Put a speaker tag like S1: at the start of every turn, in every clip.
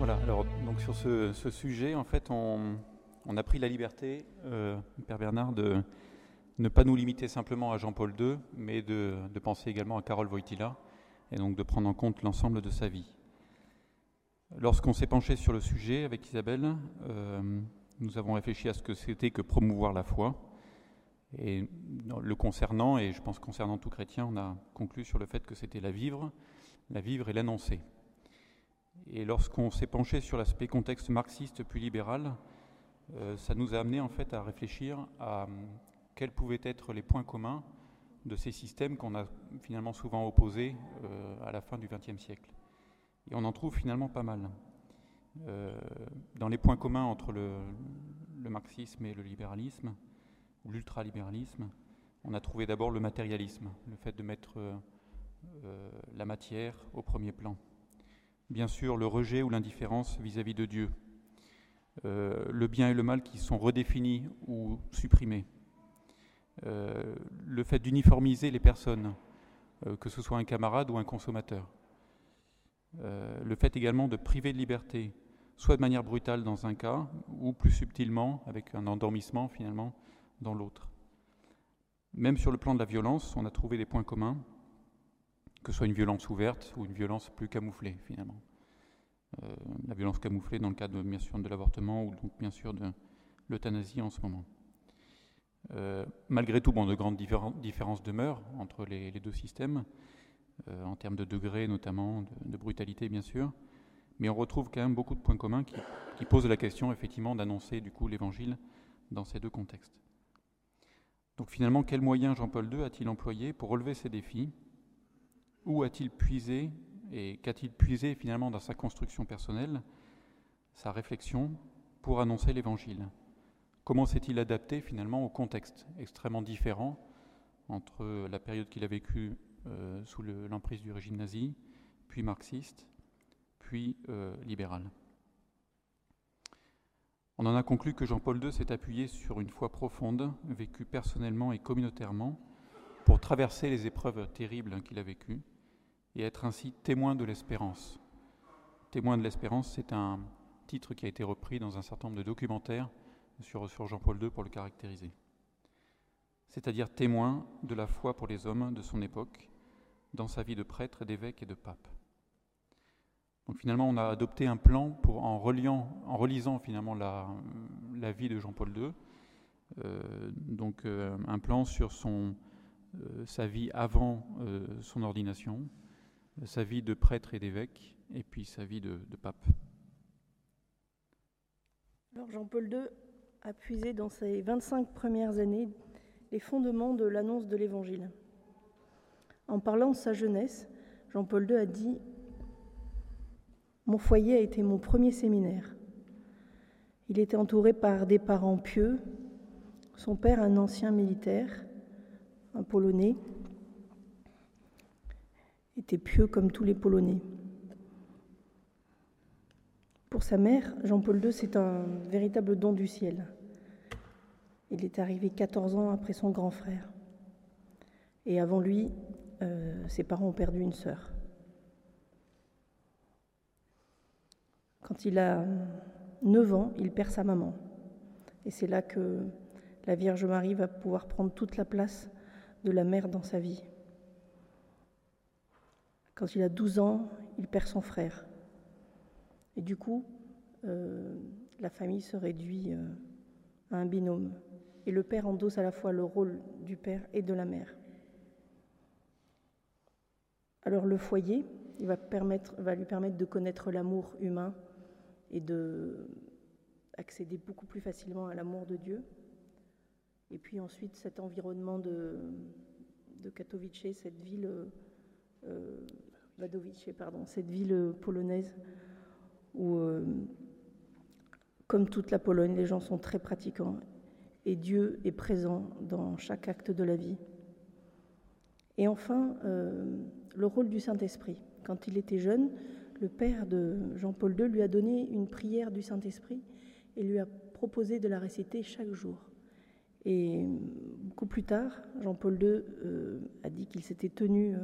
S1: Voilà, alors donc sur ce, sujet, en fait, on, a pris la liberté, euh, Père Bernard, de ne pas nous limiter simplement à Jean-Paul II, mais de, penser également à Carole Wojtyla, et donc de prendre en compte l'ensemble de sa vie. Lorsqu'on s'est penché sur le sujet avec Isabelle, euh, nous avons réfléchi à ce que c'était que promouvoir la foi. Et le concernant, et je pense concernant tout chrétien, on a conclu sur le fait que c'était la vivre, la vivre et l'annoncer. Et lorsqu'on s'est penché sur l'aspect contexte marxiste puis libéral, euh, ça nous a amené en fait à réfléchir à hum, quels pouvaient être les points communs de ces systèmes qu'on a finalement souvent opposés euh, à la fin du XXe siècle. Et on en trouve finalement pas mal. Euh, dans les points communs entre le, le marxisme et le libéralisme, ou l'ultralibéralisme, on a trouvé d'abord le matérialisme, le fait de mettre la matière au premier plan bien sûr le rejet ou l'indifférence vis-à-vis de Dieu, euh, le bien et le mal qui sont redéfinis ou supprimés, euh, le fait d'uniformiser les personnes, euh, que ce soit un camarade ou un consommateur, le fait également de priver de liberté, soit de manière brutale dans un cas, ou plus subtilement, avec un endormissement finalement, dans l'autre. Même sur le plan de la violence, on a trouvé des points communs que ce soit une violence ouverte ou une violence plus camouflée finalement. Euh, la violence camouflée dans le cadre bien sûr de l'avortement ou donc bien sûr de l'euthanasie en ce moment. Euh, malgré tout, bon, de grandes différences demeurent entre les, deux systèmes, euh, en termes de degrés notamment, de, brutalité bien sûr, mais on retrouve quand même beaucoup de points communs qui, qui posent la question effectivement d'annoncer du coup l'évangile dans ces deux contextes. Donc finalement, quels moyens Jean-Paul II a-t-il employé pour relever ces défis où a-t-il puisé et qu'a-t-il puisé finalement dans sa construction personnelle, sa réflexion pour annoncer l'Évangile? Comment s'est-il adapté finalement au contexte extrêmement différent entre la période qu'il a vécue euh, sous l'emprise du régime nazi, puis marxiste, puis euh, libéral? On en a conclu que Jean-Paul II s'est appuyé sur une foi profonde, vécue personnellement et communautairement, pour traverser les épreuves terribles qu'il a vécues et être ainsi témoin de l'espérance. Témoin de l'espérance, c'est un titre qui a été repris dans un certain nombre de documentaires sur, sur Jean-Paul II pour le caractériser. C'est-à-dire témoin de la foi pour les hommes de son époque, dans sa vie de prêtre, d'évêque et de pape. Donc finalement, on a adopté un plan pour, en, reliant, en relisant finalement la, la vie de Jean-Paul II, euh, donc euh, un plan sur son, euh, sa vie avant son ordination, sa vie de prêtre et d'évêque, et puis sa vie de, pape.
S2: Jean-Paul II a puisé dans ses 25 premières années les fondements de l'annonce de l'Évangile. En parlant de sa jeunesse, Jean-Paul II a dit Mon foyer a été mon premier séminaire. Il était entouré par des parents pieux, son père un ancien militaire, un Polonais, était pieux comme tous les Polonais. Pour sa mère, Jean-Paul II, c'est un véritable don du ciel. Il est arrivé 14 ans après son grand frère. Et avant lui, euh, ses parents ont perdu une sœur. Quand il a 9 ans, il perd sa maman. Et c'est là que la Vierge Marie va pouvoir prendre toute la place de la mère dans sa vie. Quand il a 12 ans, il perd son frère. Et du coup, euh, la famille se réduit euh, à un binôme. Et le père endosse à la fois le rôle du père et de la mère. Alors le foyer, il va, lui permettre de connaître l'amour humain et de accéder beaucoup plus facilement à l'amour de Dieu. Et puis ensuite, cet environnement de, de Katowice, cette ville euh, Pardon, cette ville polonaise où, euh, comme toute la Pologne, les gens sont très pratiquants et Dieu est présent dans chaque acte de la vie. Et enfin, euh, le rôle du Saint-Esprit. Quand il était jeune, le père de Jean-Paul II lui a donné une prière du Saint-Esprit et lui a proposé de la réciter chaque jour. Et beaucoup plus tard, Jean-Paul II euh, a dit qu'il s'était tenu euh,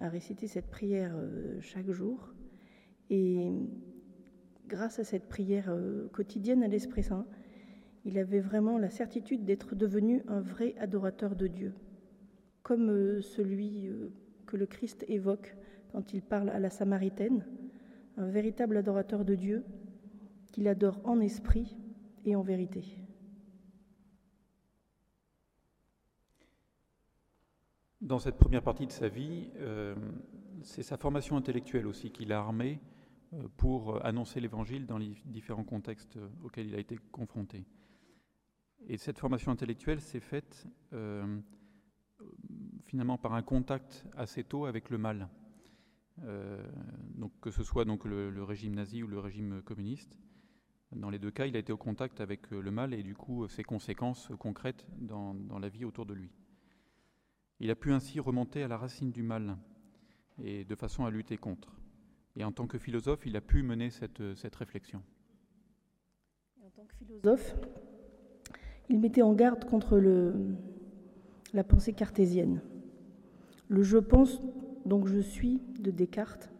S2: à réciter cette prière euh, chaque jour. Et grâce à cette prière euh, quotidienne à l'Esprit Saint, il avait vraiment la certitude d'être devenu un vrai adorateur de Dieu, comme euh, celui que le Christ évoque quand il parle à la Samaritaine, un véritable adorateur de Dieu qu'il adore en esprit et en vérité.
S1: Dans cette première partie de sa vie, euh, c'est sa formation intellectuelle aussi qui l'a armé euh, pour annoncer l'Évangile dans les différents contextes auxquels il a été confronté. Et cette formation intellectuelle s'est faite euh, finalement par un contact assez tôt avec le mal. donc que ce soit donc le, régime nazi ou le régime communiste. Dans les deux cas, il a été au contact avec le mal et du coup ses conséquences concrètes dans la vie autour de lui. Il a pu ainsi remonter à la racine du mal et de façon à lutter contre. Et en tant que philosophe, il a pu mener cette, réflexion.
S2: En tant que philosophe, il mettait en garde contre la pensée cartésienne. Le je pense, donc je suis de Descartes,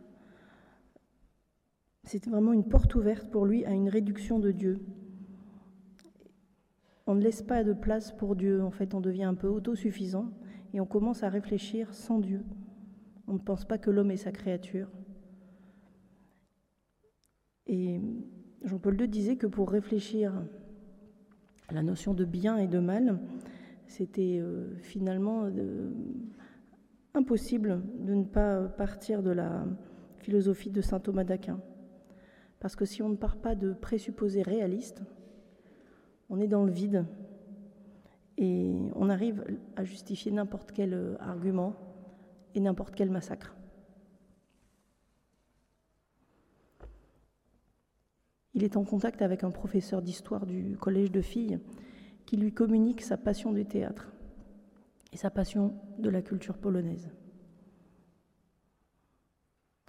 S2: c'était vraiment une porte ouverte pour lui à une réduction de Dieu. On ne laisse pas de place pour Dieu, en fait, on devient un peu autosuffisant et on commence à réfléchir sans Dieu. On ne pense pas que l'homme est sa créature. Et Jean-Paul II disait que pour réfléchir à la notion de bien et de mal, c'était euh, finalement euh, impossible de ne pas partir de la philosophie de saint Thomas d'Aquin. Parce que si on ne part pas de présupposés réalistes, on est dans le vide et on arrive à justifier n'importe quel euh, argument et n'importe quel massacre. Il est en contact avec un professeur d'histoire du collège de filles qui lui communique sa passion du théâtre et sa passion de la culture polonaise.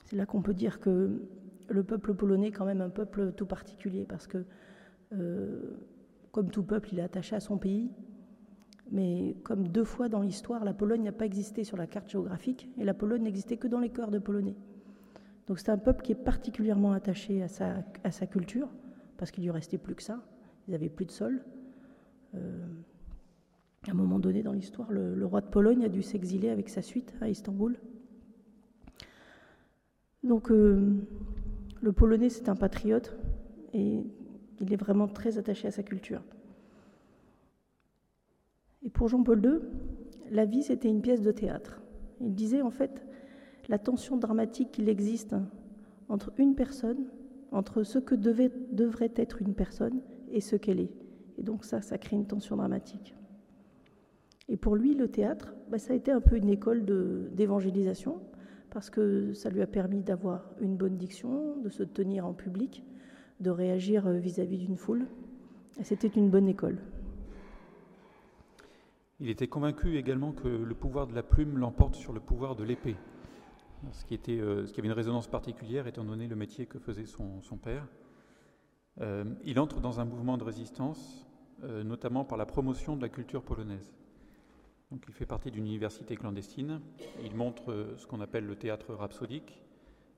S2: C'est là qu'on peut dire que le peuple polonais est quand même un peuple tout particulier parce que, euh, comme tout peuple, il est attaché à son pays, mais comme deux fois dans l'histoire, la Pologne n'a pas existé sur la carte géographique et la Pologne n'existait que dans les cœurs de Polonais. Donc c'est un peuple qui est particulièrement attaché à sa, culture, parce qu'il lui restait plus que ça. Ils n'avaient plus de sol. Euh, à un moment donné dans l'histoire, le, roi de Pologne a dû s'exiler avec sa suite à Istanbul. Donc euh, le Polonais, c'est un patriote et il est vraiment très attaché à sa culture. Et pour Jean-Paul II, la vie, c'était une pièce de théâtre. Il disait en fait la tension dramatique qu'il existe entre une personne, entre ce que devrait être une personne et ce qu'elle est. Et donc ça, ça crée une tension dramatique. Et pour lui, le théâtre, bah, ça a été un peu une école d'évangélisation, parce que ça lui a permis d'avoir une bonne diction, de se tenir en public, de réagir vis-à-vis d'une foule. C'était une bonne école.
S1: Il était convaincu également que le pouvoir de la plume l'emporte sur le pouvoir de l'épée, ce, qui euh, avait une résonance particulière étant donné le métier que faisait son, père. Euh, il entre dans un mouvement de résistance, euh, notamment par la promotion de la culture polonaise. Il fait partie d'une université clandestine. Il montre ce qu'on appelle le théâtre rhapsodique,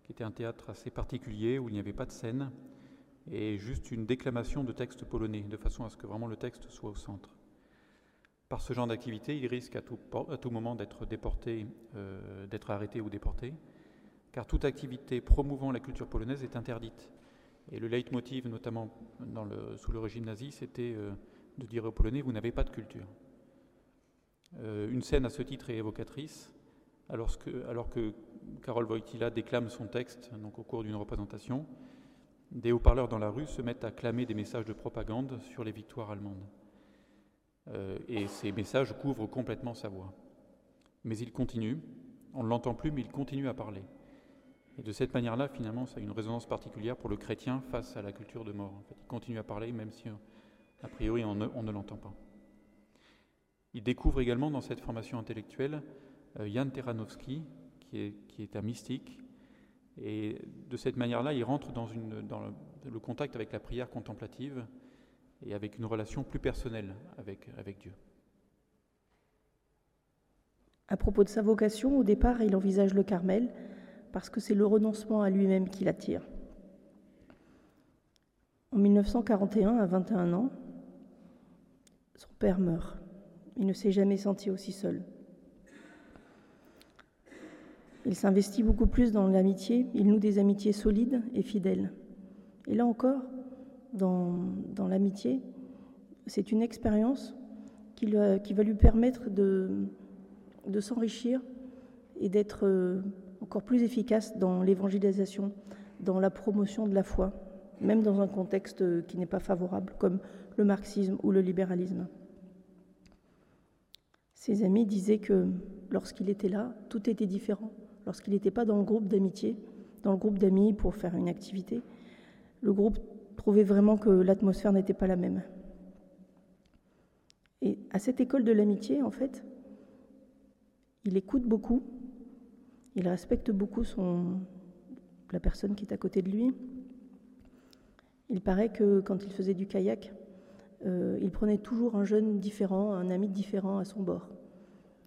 S1: qui était un théâtre assez particulier où il n'y avait pas de scène et juste une déclamation de textes polonais, de façon à ce que vraiment le texte soit au centre. Par ce genre d'activité, il risque à tout, moment d'être déporté, euh, d'être arrêté ou déporté, car toute activité promouvant la culture polonaise est interdite. Et le leitmotiv, notamment sous le régime nazi, c'était euh, de dire aux Polonais vous n'avez pas de culture. Euh, une scène à ce titre est évocatrice, alors que, alors Karol Wojtyla déclame son texte donc au cours d'une représentation, des haut-parleurs dans la rue se mettent à clamer des messages de propagande sur les victoires allemandes. Euh, et ces messages couvrent complètement sa voix. Mais il continue, on ne l'entend plus, mais il continue à parler. Et de cette manière-là, finalement, ça a une résonance particulière pour le chrétien face à la culture de mort. Il continue à parler, même si, a priori, on ne, l'entend pas. Il découvre également dans cette formation intellectuelle euh, Jan Teranowski, qui est, un mystique. Et de cette manière-là, il rentre dans le contact avec la prière contemplative, et avec une relation plus personnelle avec, Dieu.
S2: À propos de sa vocation, au départ, il envisage le Carmel parce que c'est le renoncement à lui-même qui l'attire. En 1941, à 21 ans, son père meurt. Il ne s'est jamais senti aussi seul. Il s'investit beaucoup plus dans l'amitié, il noue des amitiés solides et fidèles. Et là encore, dans, l'amitié, c'est une expérience qui, va lui permettre de, s'enrichir et d'être euh, encore plus efficace dans l'évangélisation, dans la promotion de la foi, même dans un contexte qui n'est pas favorable, comme le marxisme ou le libéralisme. Ses amis disaient que lorsqu'il était là, tout était différent lorsqu'il n'était pas dans le groupe d'amitié, dans le groupe d'amis pour faire une activité, le groupe trouvait vraiment que l'atmosphère n'était pas la même. Et à cette école de l'amitié, en fait, il écoute beaucoup, il respecte beaucoup la personne qui est à côté de lui. Il paraît que quand il faisait du kayak, euh, il prenait toujours un jeune différent, un ami différent à son bord.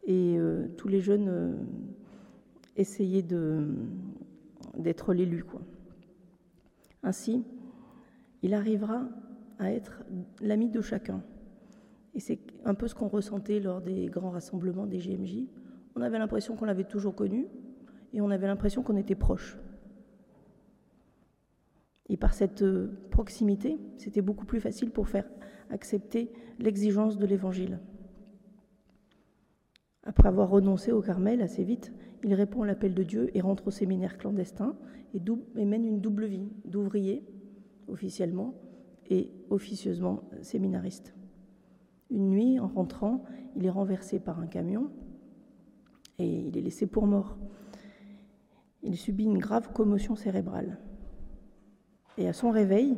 S2: Et euh, tous les jeunes euh, essayer d'être l'élu. Ainsi, il arrivera à être l'ami de chacun. Et c'est un peu ce qu'on ressentait lors des grands rassemblements des GMJ. On avait l'impression qu'on l'avait toujours connu et on avait l'impression qu'on était proche. Et par cette euh, proximité, c'était beaucoup plus facile pour faire accepter l'exigence de l'Évangile. Après avoir renoncé au Carmel assez vite, il répond à l'appel de Dieu et rentre au séminaire clandestin et, mène une double vie d'ouvrier officiellement et officieusement séminariste. Une nuit, en rentrant, il est renversé par un camion et il est laissé pour mort. Il subit une grave commotion cérébrale. Et à son réveil,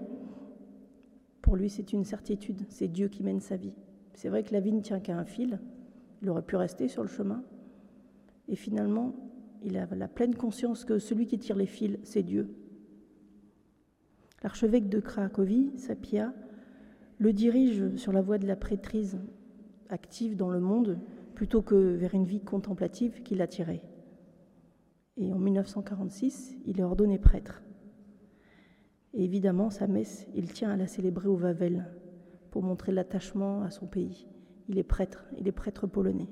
S2: pour lui, c'est une certitude, c'est Dieu qui mène sa vie. C'est vrai que la vie ne tient qu'à un fil, il aurait pu rester sur le chemin. Et finalement, il a la pleine conscience que celui qui tire les fils, c'est Dieu. L'archevêque de Cracovie, Sapia, le dirige sur la voie de la prêtrise active dans le monde plutôt que vers une vie contemplative qu'il attirait. Et en 1946, il est ordonné prêtre. Et évidemment, sa messe, il tient à la célébrer au Vavel pour montrer l'attachement à son pays il est prêtre, il est prêtre polonais.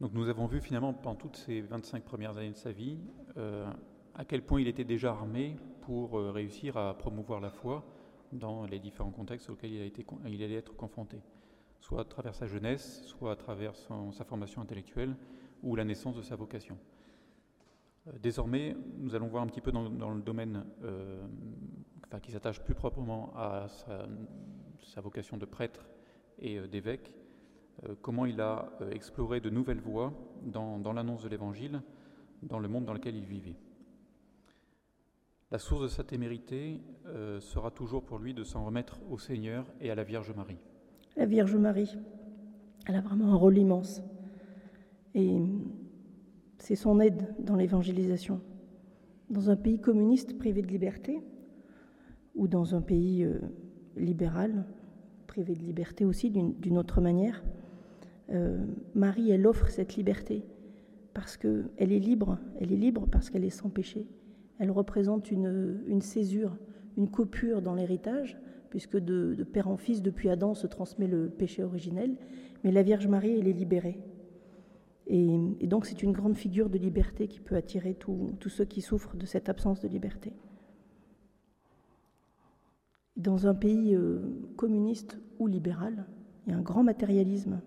S1: Donc nous avons vu finalement pendant toutes ces 25 premières années de sa vie euh, à quel point il était déjà armé pour euh, réussir à promouvoir la foi dans les différents contextes auxquels il, allait être confronté, soit à travers sa jeunesse, soit à travers sa formation intellectuelle ou la naissance de sa vocation. Euh, désormais, nous allons voir un petit peu dans, le domaine enfin, qui s'attache plus proprement à sa vocation de prêtre et euh, d'évêque, euh, comment il a euh, exploré de nouvelles voies dans, l'annonce de l'Évangile dans le monde dans lequel il vivait. La source de sa témérité sera toujours pour lui de s'en remettre au Seigneur et à la Vierge Marie.
S2: La Vierge Marie, elle a vraiment un rôle immense. Et c'est son aide dans l'évangélisation. Dans un pays communiste privé de liberté, ou dans un pays libérale, privée de liberté aussi d'une autre manière. Euh, Marie, elle offre cette liberté parce qu'elle est libre, elle est libre parce qu'elle est sans péché. Elle représente une, césure, une coupure dans l'héritage, puisque de, père en fils, depuis Adam, se transmet le péché originel, mais la Vierge Marie, elle est libérée. Et, donc c'est une grande figure de liberté qui peut attirer tous ceux qui souffrent de cette absence de liberté. Dans un pays euh, communiste ou libéral, il y a un grand matérialisme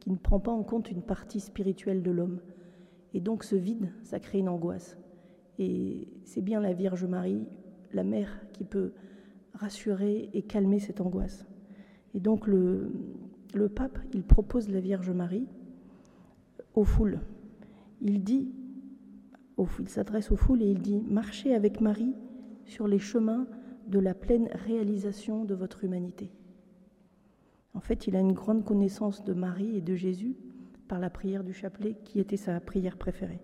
S2: qui ne prend pas en compte une partie spirituelle de l'homme. Et donc ce vide, ça crée une angoisse. Et c'est bien la Vierge Marie, la mère, qui peut rassurer et calmer cette angoisse. Et donc le, le pape, il propose la Vierge Marie aux foules. Il dit, il s'adresse aux foules et il dit, marchez avec Marie sur les chemins de la pleine réalisation de votre humanité. En fait, il a une grande connaissance de Marie et de Jésus par la prière du chapelet qui était sa prière préférée.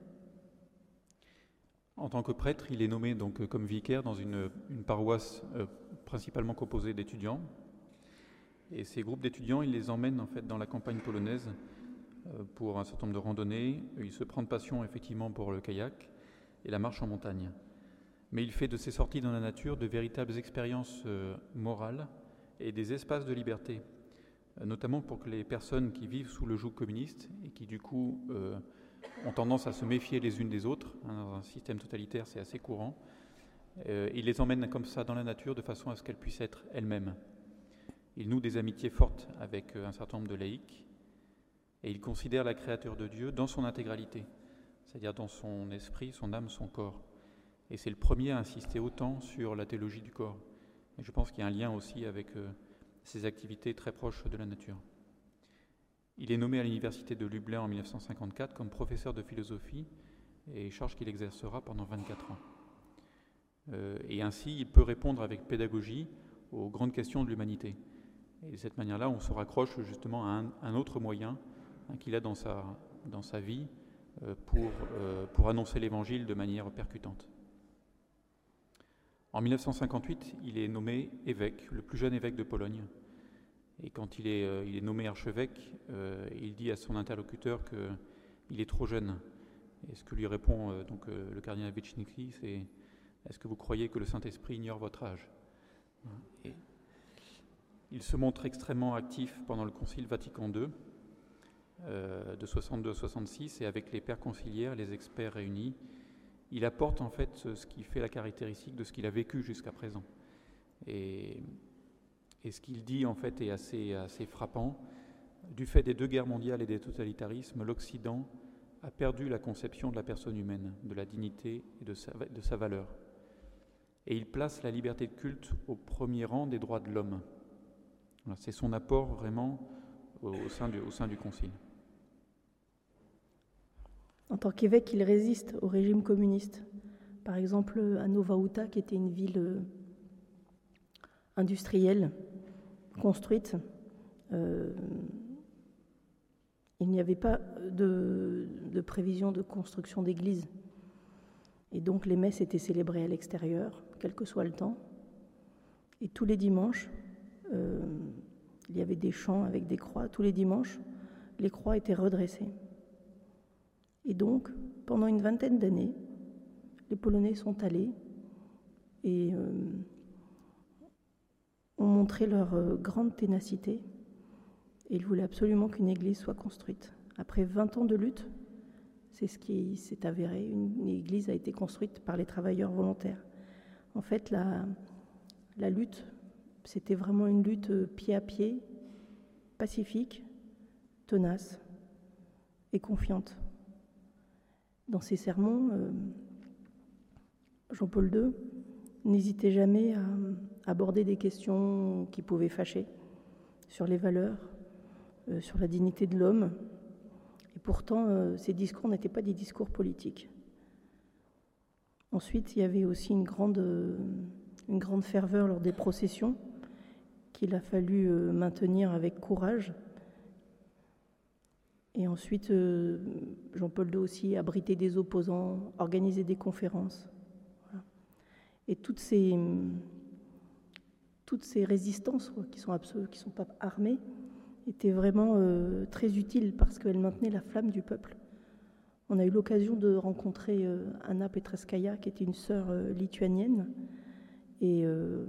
S1: En tant que prêtre, il est nommé donc comme vicaire dans une, paroisse euh, principalement composée d'étudiants. Et ces groupes d'étudiants, il les emmène en fait dans la campagne polonaise euh, pour un certain nombre de randonnées. Il se prend de passion effectivement pour le kayak et la marche en montagne. Mais il fait de ses sorties dans la nature de véritables expériences morales et des espaces de liberté, notamment pour que les personnes qui vivent sous le joug communiste et qui du coup ont tendance à se méfier les unes des autres, hein, dans un système totalitaire c'est assez courant, il les emmène comme ça dans la nature de façon à ce qu'elles puissent être elles-mêmes. Il noue des amitiés fortes avec un certain nombre de laïcs et il considère la créature de Dieu dans son intégralité, c'est-à-dire dans son esprit, son âme, son corps. Et c'est le premier à insister autant sur la théologie du corps. Et je pense qu'il y a un lien aussi avec ses activités très proches de la nature. Il est nommé à l'université de Lublin en 1954 comme professeur de philosophie et charge qu'il exercera pendant 24 ans. Euh, et ainsi, il peut répondre avec pédagogie aux grandes questions de l'humanité. Et de cette manière-là, on se raccroche justement à un, autre moyen hein, qu'il a dans sa, vie euh, pour, euh, pour annoncer l'Évangile de manière percutante. En 1958, il est nommé évêque, le plus jeune évêque de Pologne. Et quand il est, est nommé archevêque, il dit à son interlocuteur qu'il est trop jeune. Et ce que lui répond donc, le cardinal Vichniki, c'est est-ce que vous croyez que le Saint-Esprit ignore votre âge? Il se montre extrêmement actif pendant le Concile Vatican II euh, de 62 à 66 et avec les pères conciliaires, les experts réunis, il apporte en fait ce qui fait la caractéristique de ce qu'il a vécu jusqu'à présent. Et, ce qu'il dit en fait est assez, frappant. Du fait des deux guerres mondiales et des totalitarismes, l'Occident a perdu la conception de la personne humaine, de la dignité et de sa valeur et il place la liberté de culte au premier rang des droits de l'homme. C'est son apport vraiment au sein, du, au Concile.
S2: En tant qu'évêque, il résiste au régime communiste. Par exemple, à Nova Uta, qui était une ville euh, industrielle, construite, euh, il n'y avait pas de, prévision de construction d'église. Et donc les messes étaient célébrées à l'extérieur quel que soit le temps. Et tous les dimanches, euh, il y avait des chants avec des croix. Tous les dimanches, les croix étaient redressées. Et donc, pendant une vingtaine d'années, les Polonais sont allés et euh, ont montré leur euh, grande ténacité. Et ils voulaient absolument qu'une église soit construite. Après 20 ans de lutte, c'est ce qui s'est avéré. Une église a été construite par les travailleurs volontaires. En fait, la, lutte, c'était vraiment une lutte euh, pied à pied, pacifique, tenace et confiante. Dans ses sermons, euh, Jean-Paul II n'hésitait jamais à aborder des questions qui pouvaient fâcher sur les valeurs, euh, sur la dignité de l'homme. Et pourtant, ces discours n'étaient pas des discours politiques. Ensuite, il y avait aussi une grande, euh, une grande ferveur lors des processions qu'il a fallu euh, maintenir avec courage. Et ensuite, euh, Jean-Paul II aussi abritait des opposants, organisait des conférences. Et toutes ces, toutes ces résistances qui sont sont pas armées étaient vraiment très utiles parce qu'elles maintenaient la flamme du peuple. On a eu l'occasion de rencontrer euh, Anna Petreskaya, qui était une sœur euh, lituanienne, et euh,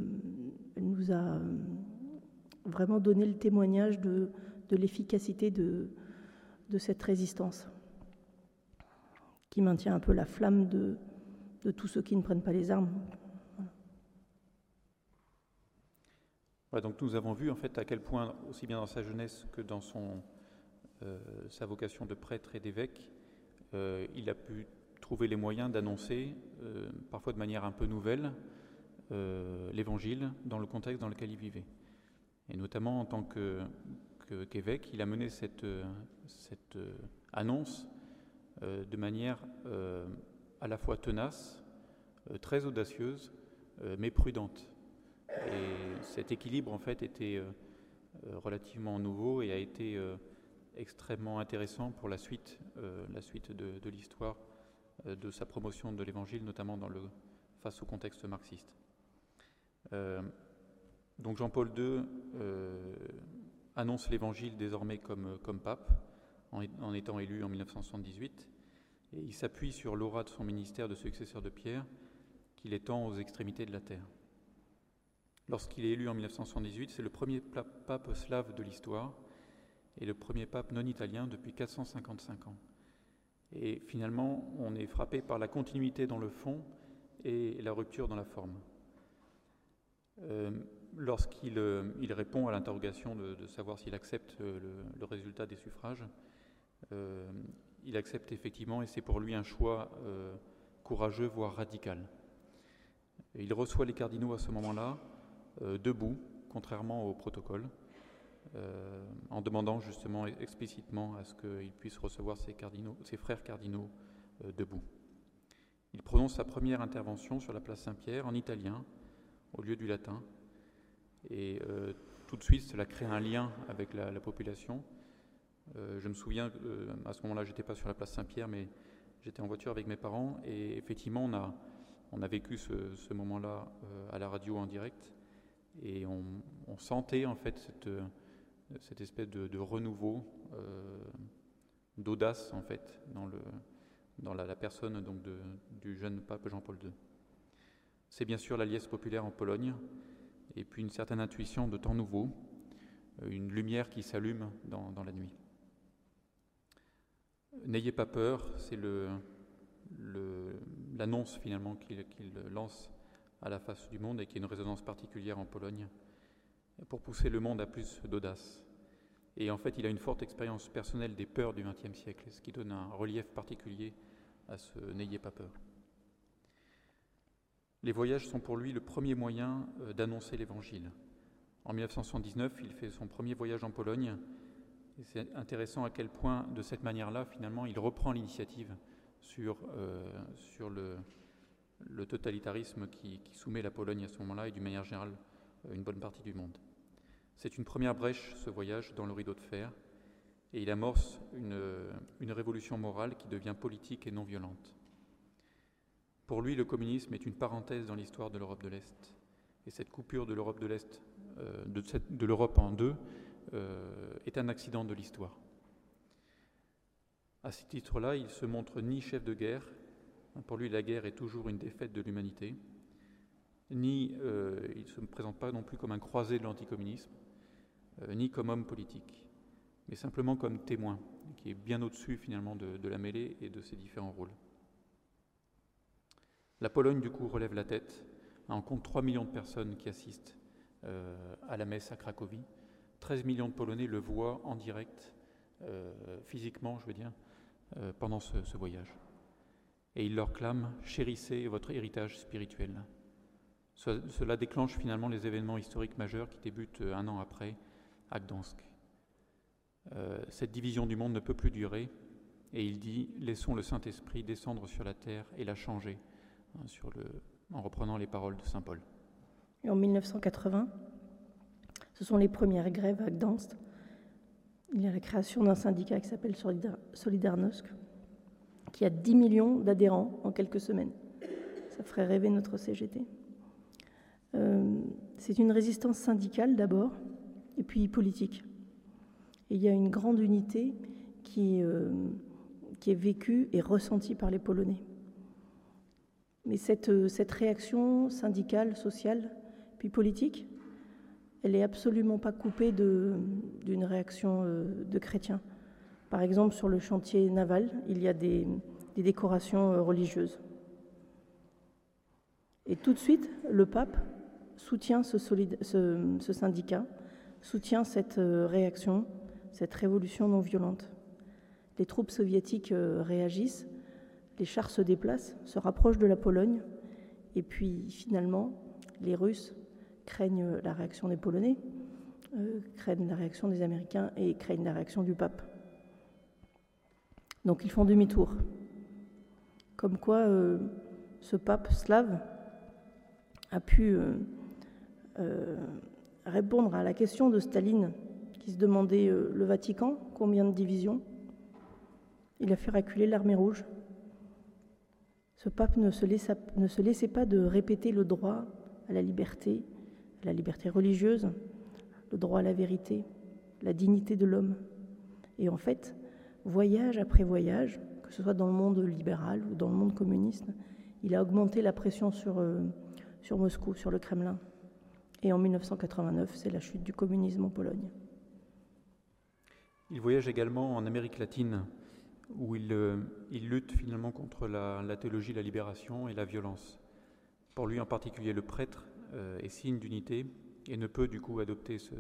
S2: elle nous a vraiment donné le témoignage de, l'efficacité de, cette résistance, qui maintient un peu la flamme de, tous ceux qui ne prennent pas les armes.
S1: Donc nous avons vu en fait à quel point, aussi bien dans sa jeunesse que dans son, sa vocation de prêtre et d'évêque, euh, il a pu trouver les moyens d'annoncer, euh, parfois de manière un peu nouvelle, euh, l'Évangile dans le contexte dans lequel il vivait. Et notamment en tant qu'évêque, il a mené cette, cette annonce de manière à la fois tenace, très audacieuse, mais prudente. Cet équilibre, en fait, était relativement nouveau et a été extrêmement intéressant pour la suite, euh, de, l'histoire euh, de sa promotion de l'Évangile, notamment face au contexte marxiste. Euh, donc Jean-Paul II annonce l'Évangile désormais comme, pape, en, étant élu en 1978, et il s'appuie sur l'aura de son ministère de successeur de Pierre, qu'il temps aux extrémités de la Terre. Lorsqu'il est élu en 1978, c'est le premier pape slave de l'histoire et le premier pape non italien depuis 455 ans. Et finalement, on est frappé par la continuité dans le fond et la rupture dans la forme. Euh, lorsqu'il euh, répond à l'interrogation de, savoir s'il accepte le, le, résultat des suffrages, euh, il accepte effectivement et c'est pour lui un choix courageux, voire radical. il reçoit les cardinaux à ce moment-là, debout, contrairement au protocole, en demandant justement explicitement à ce qu'il puisse recevoir ses, frères cardinaux debout. Il prononce sa première intervention sur la place Saint-Pierre en italien, au lieu du latin. Et euh, tout de suite, cela crée un lien avec la, population. Euh, je me souviens, euh, à ce moment-là, j'étais pas sur la place Saint-Pierre, mais j'étais en voiture avec mes parents, et effectivement, on a, on a vécu ce, moment-là à la radio en direct, et on, sentait en fait cette, cette espèce de, renouveau, d'audace en fait, dans, la, personne donc du jeune pape Jean-Paul II. C'est bien sûr la liesse populaire en Pologne, et puis une certaine intuition de temps nouveau, euh, une lumière qui s'allume dans, la nuit. N'ayez pas peur, c'est l'annonce finalement qu'il lance à la face du monde et qui a une résonance particulière en Pologne pour pousser le monde à plus d'audace. Et en fait, il a une forte expérience personnelle des peurs du XXe siècle, ce qui donne un relief particulier à ce N'ayez pas peur. Les voyages sont pour lui le premier moyen euh, d'annoncer l'Évangile. En 1979, il fait son premier voyage en Pologne. C'est intéressant à quel point, de cette manière-là, finalement, il reprend l'initiative sur, euh, sur le, le, totalitarisme qui, soumet la Pologne à ce moment-là et d'une manière générale euh, une bonne partie du monde. C'est une première brèche, ce voyage, dans le rideau de fer, et il amorce une, révolution morale qui devient politique et non violente. Pour lui, le communisme est une parenthèse dans l'histoire de l'Europe de l'Est. Et cette coupure de l'Europe de l'Est, euh, de, l'Europe en deux, euh, est un accident de l'histoire. À ce titre-là, il se montre ni chef de guerre, pour lui la guerre est toujours une défaite de l'humanité, ni euh, il ne se présente pas non plus comme un croisé de l'anticommunisme, ni comme homme politique, mais simplement comme témoin, qui est bien au-dessus finalement de la mêlée et de ses différents rôles. La Pologne, du coup, relève la tête, en compte 3 millions de personnes qui assistent euh, à la messe à Cracovie. 13 millions de Polonais le voient en direct, euh, physiquement, je veux dire, euh, pendant ce, voyage. Et il leur clame Chérissez votre héritage spirituel. cela déclenche finalement les événements historiques majeurs qui débutent un an après à Gdansk. cette division du monde ne peut plus durer, et il dit Laissons le Saint-Esprit descendre sur la terre et la changer Hein, en reprenant les paroles de Saint Paul.
S2: en 1980, ce sont les premières grèves à Gdansk. Il y a la création d'un syndicat qui s'appelle Solidarnosc, qui a 10 millions d'adhérents en quelques semaines. Ça ferait rêver notre CGT. Euh, c'est une résistance syndicale d'abord, et puis politique. Et il y a une grande unité qui, euh, est vécue et ressentie par les Polonais. Mais cette, euh, réaction syndicale, sociale, puis politique, elle n'est absolument pas coupée d'une réaction de chrétiens. Par exemple, sur le chantier naval, il y a des, décorations euh, religieuses. Et tout de suite, le pape soutient ce, syndicat, soutient cette réaction, cette révolution non violente. Les troupes soviétiques réagissent, les chars se déplacent, se rapprochent de la Pologne, et puis finalement, les Russes craignent la réaction des Polonais, euh, craignent la réaction des Américains et craignent la réaction du pape. Donc ils font demi-tour. Comme quoi euh, ce pape slave a pu euh, répondre à la question de Staline qui se demandait le Vatican, combien de divisions Il a fait reculer l'armée rouge ce pape ne se, laissait pas de répéter le droit à la liberté, à la liberté religieuse, le droit à la vérité, la dignité de l'homme. Et en fait, voyage après voyage, que ce soit dans le monde libéral ou dans le monde communiste, il a augmenté la pression sur, euh, sur Moscou, sur le Kremlin. Et en 1989, c'est la chute du communisme en Pologne.
S1: Il voyage également en Amérique latine, où il, euh, lutte finalement contre la, théologie la libération et la violence. Pour lui en particulier, le prêtre euh, est signe d'unité et ne peut du coup adopter ce,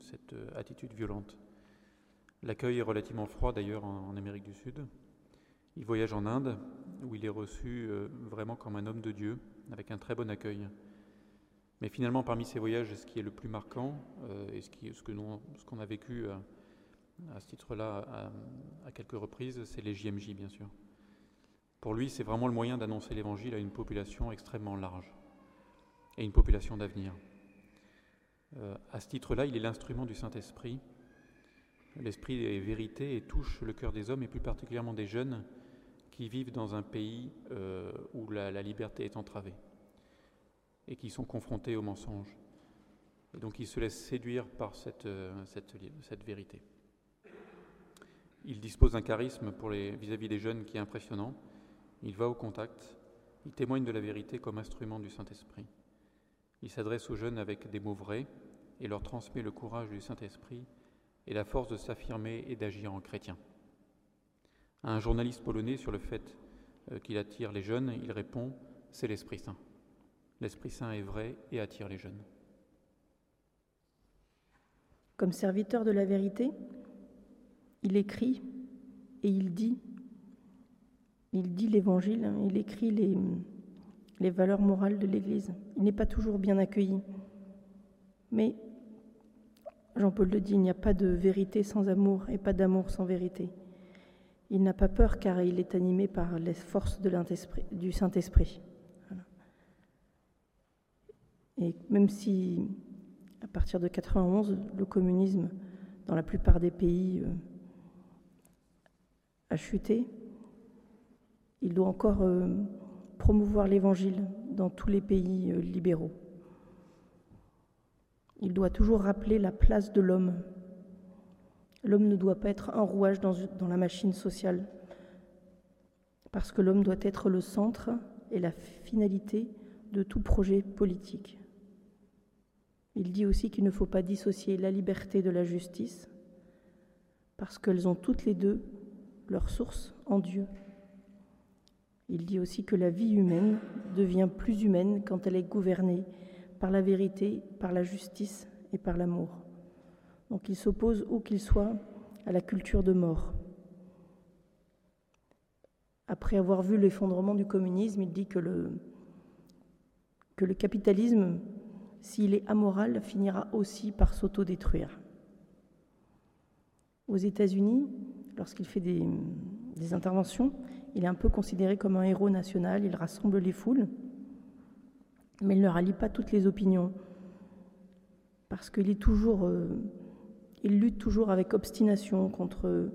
S1: cette attitude violente. L'accueil est relativement froid d'ailleurs en, Amérique du Sud. Il voyage en Inde, où il est reçu euh, vraiment comme un homme de Dieu, avec un très bon accueil. Mais finalement, parmi ces voyages, ce qui est le plus marquant, euh, et ce, que ce qu'on a vécu à, à ce titre-là à, à, quelques reprises, c'est les JMJ, bien sûr. Pour lui, c'est vraiment le moyen d'annoncer l'Évangile à une population extrêmement large, et une population d'avenir. Euh, à ce titre-là, il est l'instrument du Saint-Esprit. L'Esprit est vérité et touche le cœur des hommes, et plus particulièrement des jeunes qui vivent dans un pays euh, où la, liberté est entravée et qui sont confrontés au mensonge. Et donc ils se laissent séduire par cette, euh, cette, vérité. Il dispose d'un charisme vis-à-vis des jeunes qui est impressionnant. Il va au contact, il témoigne de la vérité comme instrument du Saint-Esprit. Il s'adresse aux jeunes avec des mots vrais et leur transmet le courage du Saint-Esprit et la force de s'affirmer et d'agir en chrétien. À un journaliste polonais sur le fait euh, qu'il attire les jeunes, il répond C'est l'Esprit Saint. L'Esprit Saint est vrai et attire les jeunes.
S2: Comme serviteur de la vérité, il écrit et il dit, il dit l'Évangile, il écrit les, les valeurs morales de l'Église. Il n'est pas toujours bien accueilli. Mais Jean-Paul le dit, il n'y a pas de vérité sans amour et pas d'amour sans vérité. Il n'a pas peur car il est animé par les forces de du Saint-Esprit. Et même si, à partir de 91, le communisme, dans la plupart des pays, euh, a chuté, il doit encore euh, promouvoir l'Évangile dans tous les pays euh, libéraux. Il doit toujours rappeler la place de l'homme L'homme ne doit pas être un rouage dans, la machine sociale, parce que l'homme doit être le centre et la finalité de tout projet politique. Il dit aussi qu'il ne faut pas dissocier la liberté de la justice, parce qu'elles ont toutes les deux leur source en Dieu. Il dit aussi que la vie humaine devient plus humaine quand elle est gouvernée par la vérité, par la justice et par l'amour. Donc il s'oppose, où qu'il soit, à la culture de mort. Après avoir vu l'effondrement du communisme, il dit que le, que le capitalisme, s'il est amoral, finira aussi par s'autodétruire. Aux États-Unis, lorsqu'il fait des, des, interventions, il est un peu considéré comme un héros national, il rassemble les foules, mais il ne rallie pas toutes les opinions, parce qu'il. Euh, lutte toujours avec obstination contre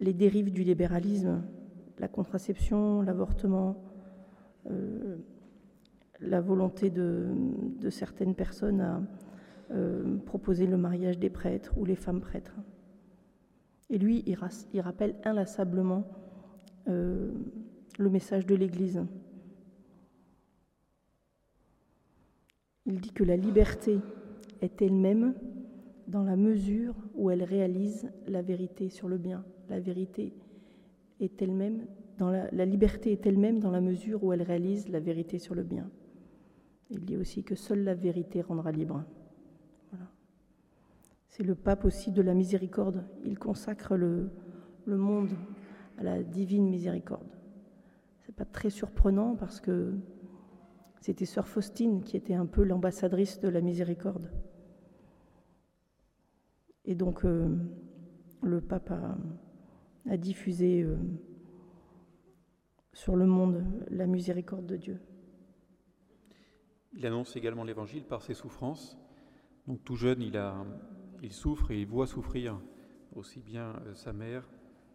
S2: les dérives du libéralisme, la contraception, l'avortement, euh, la volonté de, certaines personnes à euh, proposer le mariage des prêtres ou les femmes prêtres. Et lui, il, rappelle inlassablement euh, le message de l'Église. Il dit que la liberté est elle-même dans la mesure où elle réalise la vérité sur le bien. La vérité est elle-même, la, liberté est elle-même dans la mesure où elle réalise la vérité sur le bien. Il dit aussi que seule la vérité rendra libre. C'est le pape aussi de la miséricorde. Il consacre le, le monde à la divine miséricorde. C'est pas très surprenant parce que c'était sœur Faustine qui était un peu l'ambassadrice de la miséricorde. Et donc, euh, le pape a, diffusé euh, sur le monde la miséricorde de Dieu.
S1: Il annonce également l'Évangile par ses souffrances. Donc, tout jeune, il, a, il souffre et il voit souffrir aussi bien euh, sa mère,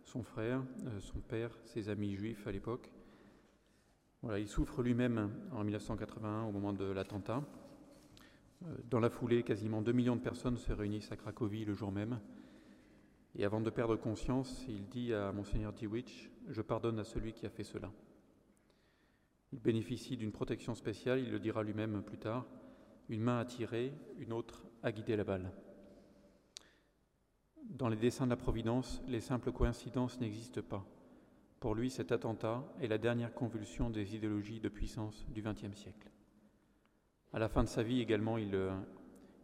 S1: son frère, son père, ses amis juifs à l'époque. Il souffre lui-même en 1981 au moment de l'attentat. Euh, dans la foulée, quasiment 2 millions de personnes se réunissent à Cracovie le jour même. Et avant de perdre conscience, il dit à Monseigneur Dietrich Je pardonne à celui qui a fait cela. Il bénéficie d'une protection spéciale, il le dira lui-même plus tard, une main à tirer, une autre à guider la balle. Dans les dessins de la Providence, les simples coïncidences n'existent pas. Pour lui, cet attentat est la dernière convulsion des idéologies de puissance du XXe siècle. À la fin de sa vie également, il, euh,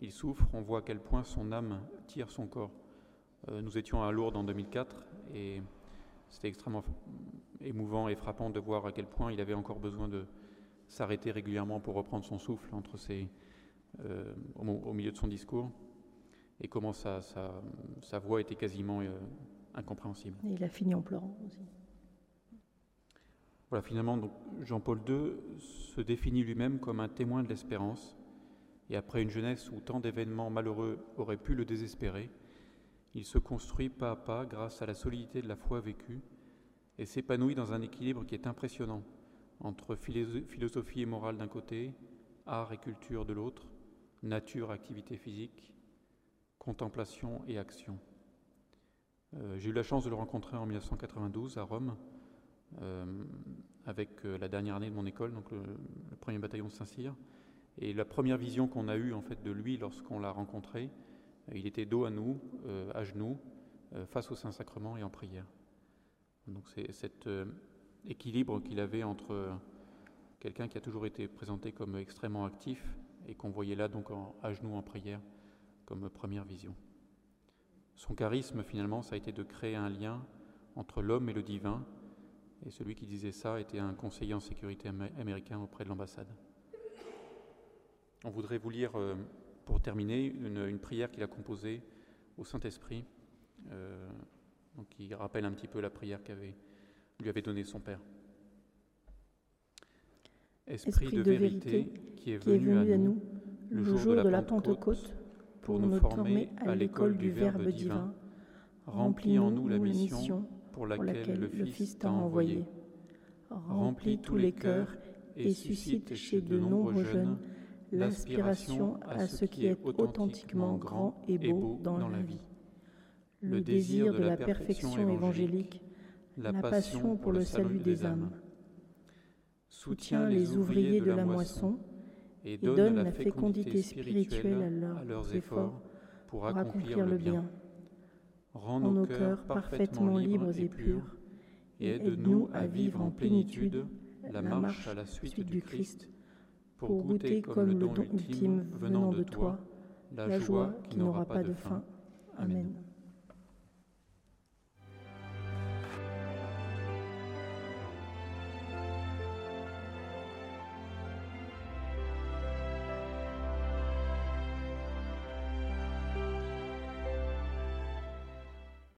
S1: souffre. On voit à quel point son âme tire son corps. Euh, nous étions à Lourdes en 2004 et c'était extrêmement émouvant et frappant de voir à quel point il avait encore besoin de s'arrêter régulièrement pour reprendre son souffle entre ses, euh, au, milieu de son discours et comment sa, sa, voix était quasiment incompréhensible.
S2: Et il a fini en pleurant aussi.
S1: Voilà, finalement, Jean-Paul II se définit lui-même comme un témoin de l'espérance, et après une jeunesse où tant d'événements malheureux auraient pu le désespérer, il se construit pas à pas grâce à la solidité de la foi vécue et s'épanouit dans un équilibre qui est impressionnant entre philosophie et morale d'un côté, art et culture de l'autre, nature, activité physique, contemplation et action. Euh, j'ai eu la chance de le rencontrer en 1992 à Rome avec euh, la dernière année de mon école, donc le, premier bataillon de Saint-Cyr. Et la première vision qu'on a eue en fait de lui lorsqu'on l'a rencontré, euh, il était dos à nous, à genoux, face au Saint-Sacrement et en prière. Donc c'est cet équilibre qu'il avait entre quelqu'un qui a toujours été présenté comme extrêmement actif et qu'on voyait là donc à genoux en prière comme première vision. Son charisme finalement, ça a été de créer un lien entre l'homme et le divin, et celui qui disait ça était un conseiller en sécurité américain auprès de l'ambassade. On voudrait vous lire, euh, pour terminer, une, prière qu'il a composée au Saint-Esprit, euh, qui rappelle un petit peu la prière qu'avait lui avait donnée son Père.
S2: Esprit, de, vérité, qui est venu, à, nous, le jour de la, Pentecôte, pour nous former à l'école du Verbe divin, remplis en nous la mission pour laquelle, le Fils t'a envoyé. Remplis tous les cœurs et suscite chez de nombreux jeunes l'aspiration à ce qui est authentiquement grand et beau dans la vie. Le désir de la perfection évangélique, la passion pour le salut des âmes. Soutiens les ouvriers de la moisson et donne la fécondité spirituelle à leurs efforts pour accomplir le bien rends nos cœurs parfaitement libres et purs, et aide-nous à vivre en plénitude la marche à la suite du Christ, pour goûter comme le don ultime venant de toi la joie qui n'aura pas de fin. Amen.